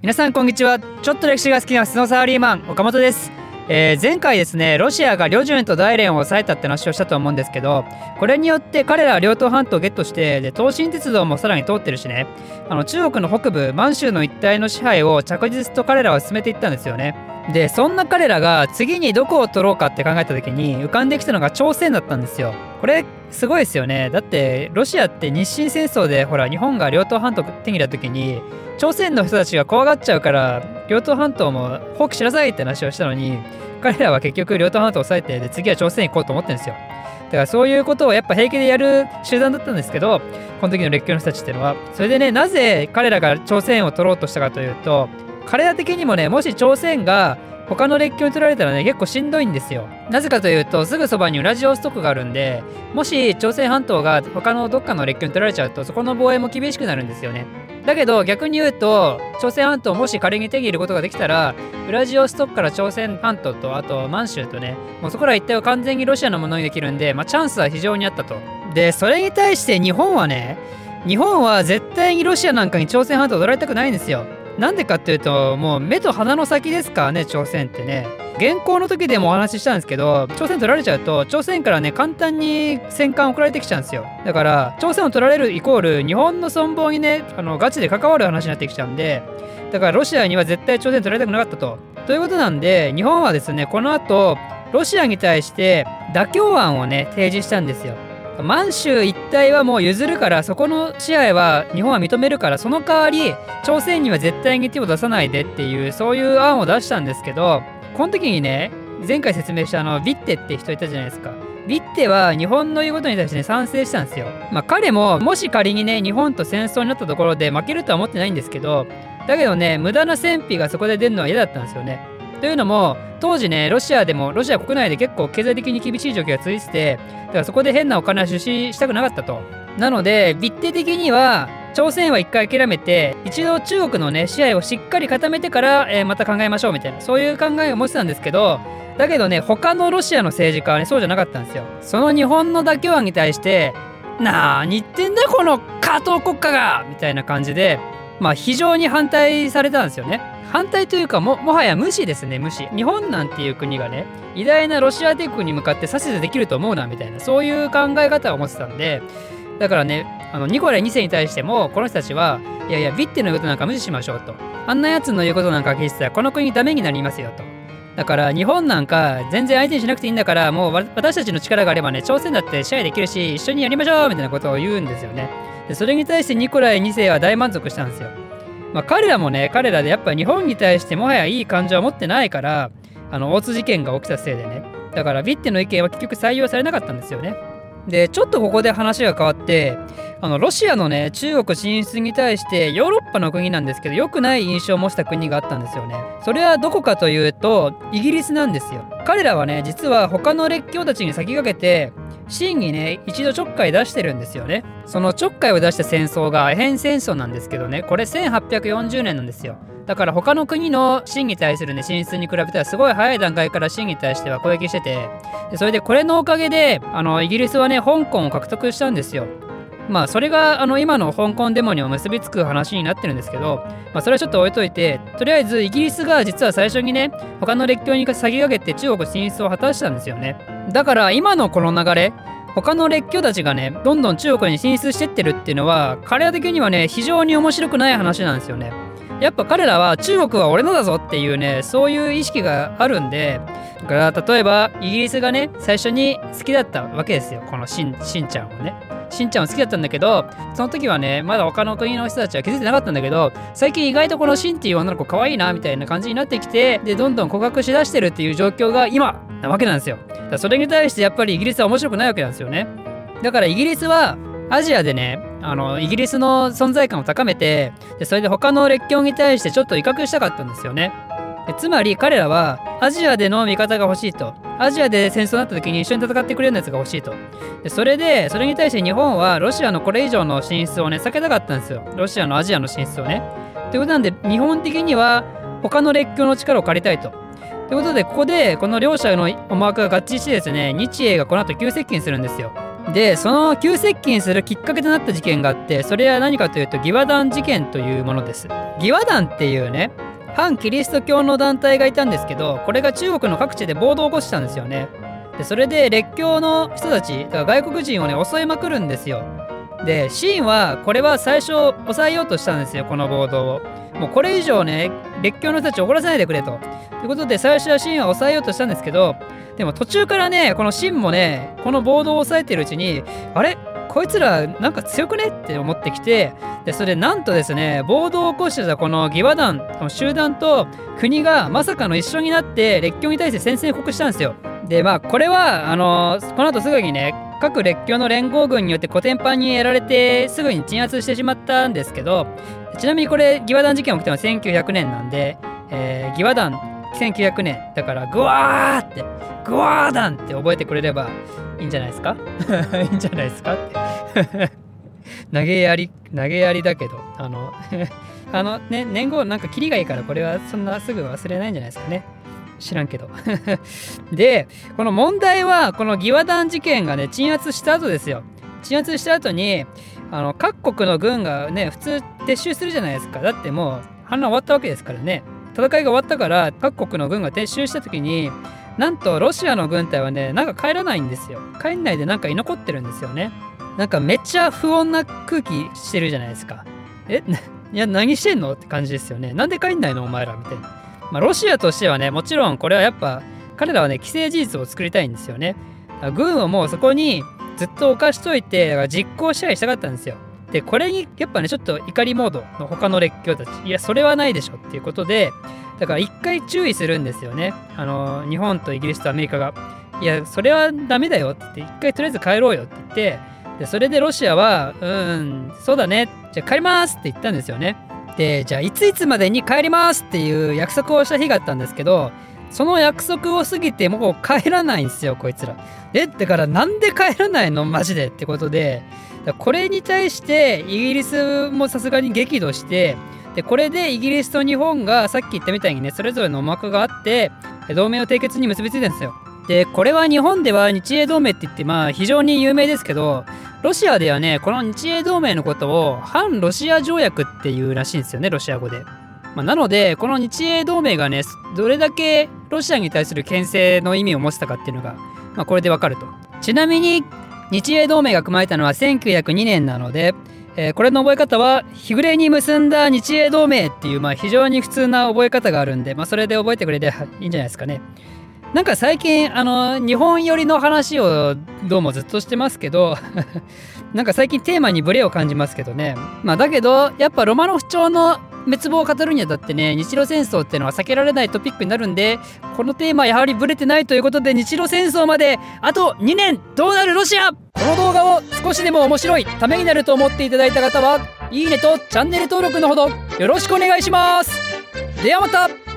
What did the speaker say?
皆さんこんにちは。ちょっと歴史が好きなスノーサーリーマン岡本です。えー、前回ですねロシアが旅順と大連を抑えたって話をしたと思うんですけどこれによって彼らは両党半島をゲットしてで東進鉄道もさらに通ってるしね。あの中国の北部満州の一帯の支配を着実と彼らは進めていったんですよね。でそんな彼らが次にどこを取ろうかって考えた時に浮かんできたのが朝鮮だったんですよ。これすごいですよね。だってロシアって日清戦争でほら日本が両党半島手に入れた時に朝鮮の人たちが怖がっちゃうから両党半島も放棄しなさいって話をしたのに彼らは結局両党半島を抑えてで次は朝鮮行こうと思ってるんですよ。だからそういうことをやっぱ平気でやる集団だったんですけどこの時の列強の人たちっていうのは。それでねなぜ彼らが朝鮮を取ろうとしたかというと彼ら的にもねもし朝鮮が他の列強に取られたらね結構しんどいんですよ。なぜかというとすぐそばにウラジオストクがあるんでもし朝鮮半島が他のどっかの列強に取られちゃうとそこの防衛も厳しくなるんですよね。だけど逆に言うと朝鮮半島もし仮に手に入れることができたらウラジオストクから朝鮮半島とあと満州とねもうそこら一帯を完全にロシアのものにできるんで、まあ、チャンスは非常にあったと。でそれに対して日本はね日本は絶対にロシアなんかに朝鮮半島を取られたくないんですよ。なんでかっていうともう目と鼻の先ですからね朝鮮ってね。現行の時でもお話ししたんですけど朝鮮取られちゃうと朝鮮からね簡単に戦艦送られてきちゃうんですよ。だから朝鮮を取られるイコール日本の存亡にねあのガチで関わる話になってきちゃうんでだからロシアには絶対朝鮮取られたくなかったと。ということなんで日本はですねこの後ロシアに対して妥協案をね提示したんですよ。満州一帯はもう譲るからそこの支配は日本は認めるからその代わり朝鮮には絶対に手を出さないでっていうそういう案を出したんですけどこの時にね前回説明したあのビッテって人いたじゃないですか？ビッテは日本の言うことに対して、ね、賛成したんですよ。まあ彼ももし仮にね日本と戦争になったところで負けるとは思ってないんですけどだけどね無駄な戦費がそこで出るのは嫌だったんですよね。というのも当時ねロシアでもロシア国内で結構経済的に厳しい状況が続いててだからそこで変なお金は出資したくなかったと。なのでビッテ的には朝鮮は一回諦めて一度中国のね支配をしっかり固めてから、えー、また考えましょうみたいなそういう考えを持ってたんですけどだけどね他のロシアの政治家はねそうじゃなかったんですよその日本の妥協案に対してなあ言ってんだこの加藤国家がみたいな感じでまあ非常に反対されたんですよね反対というかももはや無視ですね無視。日本なんていう国がね偉大なロシア帝国に向かって指図できると思うなみたいなそういう考え方を持ってたんで。だからねあのニコライ2世に対してもこの人たちはいやいやビッテの言うことなんか無視しましょうと。あんなやつの言うことなんか聞いてたらこの国ダメになりますよと。だから日本なんか全然相手にしなくていいんだからもう私たちの力があればね朝鮮だって支配できるし一緒にやりましょうみたいなことを言うんですよね。でそれに対してニコライ2世は大満足したんですよ。まあ彼らもね彼らでやっぱ日本に対してもはやいい感情は持ってないからあの大津事件が起きたせいでね。だからビッテの意見は結局採用されなかったんですよね。でちょっとここで話が変わってあのロシアのね中国進出に対してヨーロッパの国なんですけど良くない印象を持った国があったんですよね。それはどこかというとイギリスなんですよ。彼らはね実は他の列強たちに先駆けて真にね一度ちょっかい出してるんですよね。そのちょっかいを出した戦争がアヘン戦争なんですけどね。これ1840年なんですよ。だから他の国の真に対するね進出に比べたらすごい早い段階から真に対しては攻撃してて。それでこれのおかげであのイギリスはね香港を獲得したんですよ。まあそれがあの今の香港デモにも結びつく話になってるんですけど、まあ、それはちょっと置いといてとりあえずイギリスが実は最初にね他の列強に先駆けて中国進出を果たしたんですよね。だから今のこの流れ他の列強たちがねどんどん中国に進出してってるっていうのは彼ら的にはね非常に面白くない話なんですよね。やっぱ彼らは中国は俺のだぞっていうねそういう意識があるんでだから例えばイギリスがね最初に好きだったわけですよ。このしんしんちゃんをね。しんちゃんを好きだったんだけどその時はねまだ他の国の人たちは気づいてなかったんだけど最近意外とこのしんっていう女の子可愛いなみたいな感じになってきてでどんどん告白しだしてるっていう状況が今なわけなんですよ。だそれに対してやっぱりイギリスは面白くないわけなんですよね。だからイギリスはアジアでねあのイギリスの存在感を高めてでそれで他の列強に対してちょっと威嚇したかったんですよね。でつまり彼らはアジアでの味方が欲しいと。アジアで戦争になった時に一緒に戦ってくれるやつが欲しいと。でそれでそれに対して日本はロシアのこれ以上の進出をね避けたかったんですよ。ロシアのアジアの進出をね。ということなんで日本的には他の列強の力を借りたいと。ということでここでこの両者の思惑が合致してですね日英がこの後急接近するんですよ。でその急接近するきっかけとなった事件があってそれは何かというと義和団事件というものです。義和団っていうね反キリスト教の団体がいたんですけどこれが中国の各地で暴動を起こしたんですよね。でそれで列強の人たちだから外国人をね襲いまくるんですよ。でシーンはこれは最初抑えようとしたんですよこの暴動を。もうこれ以上ね列強の人たちを怒らせないでくれと。ということで最初はシーンは抑えようとしたんですけどでも途中からねこのシンもねこの暴動を抑えてるうちにあれ？こいつらなんか強くね？って思ってきてでそれでなんとですね暴動を起こしてたこの義和団の集団と国がまさかの一緒になって列強に対して宣戦布告したんですよ。でまあこれはあのこの後すぐにね各列強の連合軍によってコテンパンにやられてすぐに鎮圧してしまったんですけどちなみにこれ義和団事件起きたのは1900年なんで、えー、義和団1900年だからグワーってグワーダンって覚えてくれればいいんじゃないですか？いいんじゃないですか？っ て投げやり投げやりだけどあの あのね年号なんかキリがいいからこれはそんなすぐ忘れないんじゃないですかね。知らんけど。でこの問題はこの義和団事件がね鎮圧した後ですよ。鎮圧した後にあの各国の軍がね普通撤収するじゃないですか。だってもう反乱終わったわけですからね。戦いが終わったから各国の軍が撤収した時になんとロシアの軍隊はねなんか帰らないんですよ。帰んないでなんか居残ってるんですよね。なんかめっちゃ不穏な空気してるじゃないですか。えいや何してんの？って感じですよね。なんで帰んないの？お前らみたいな。まあロシアとしてはねもちろんこれはやっぱ彼らはね既成事実を作りたいんですよね。軍をもうそこにずっと置かしといて実行支配したかったんですよ。でこれにやっぱねちょっと怒りモードの他の列強たちいやそれはないでしょっていうことでだから一回注意するんですよね。あの日本とイギリスとアメリカが。いやそれはダメだよって言って一回とりあえず帰ろうよって言ってでそれでロシアはうんそうだねじゃあ帰りますって言ったんですよね。でじゃあいついつまでに帰りますっていう約束をした日があったんですけどその約束を過ぎてもう帰らないんですよこいつら。えだからなんで帰らないの？マジで？ってことでこれに対してイギリスもさすがに激怒してでこれでイギリスと日本がさっき言ったみたいにねそれぞれの思惑があって同盟の締結に結びついてるんですよ。でこれは日本では日英同盟って言ってまあ非常に有名ですけどロシアではねこの日英同盟のことを反ロシア条約っていうらしいんですよねロシア語で。まあ、なのでこの日英同盟がねどれだけロシアに対する牽制の意味を持ってたかっていうのが、まあ、これでわかると。ちなみに日英同盟が組まれたのは1902年なので、えー、これの覚え方は日暮れに結んだ日英同盟っていう、まあ、非常に普通な覚え方があるんで、まあ、それで覚えてくれていいんじゃないですかね。なんか最近あの日本寄りの話をどうもずっとしてますけど なんか最近テーマにブレを感じますけどね。まあだけどやっぱロマノフ朝の滅亡を語るにあたってね日露戦争っていうのは避けられないトピックになるんでこのテーマやはりブレてないということで日露戦争まであと2年どうなるロシア。この動画を少しでも面白いためになると思っていただいた方はいいねとチャンネル登録のほどよろしくお願いします。ではまた。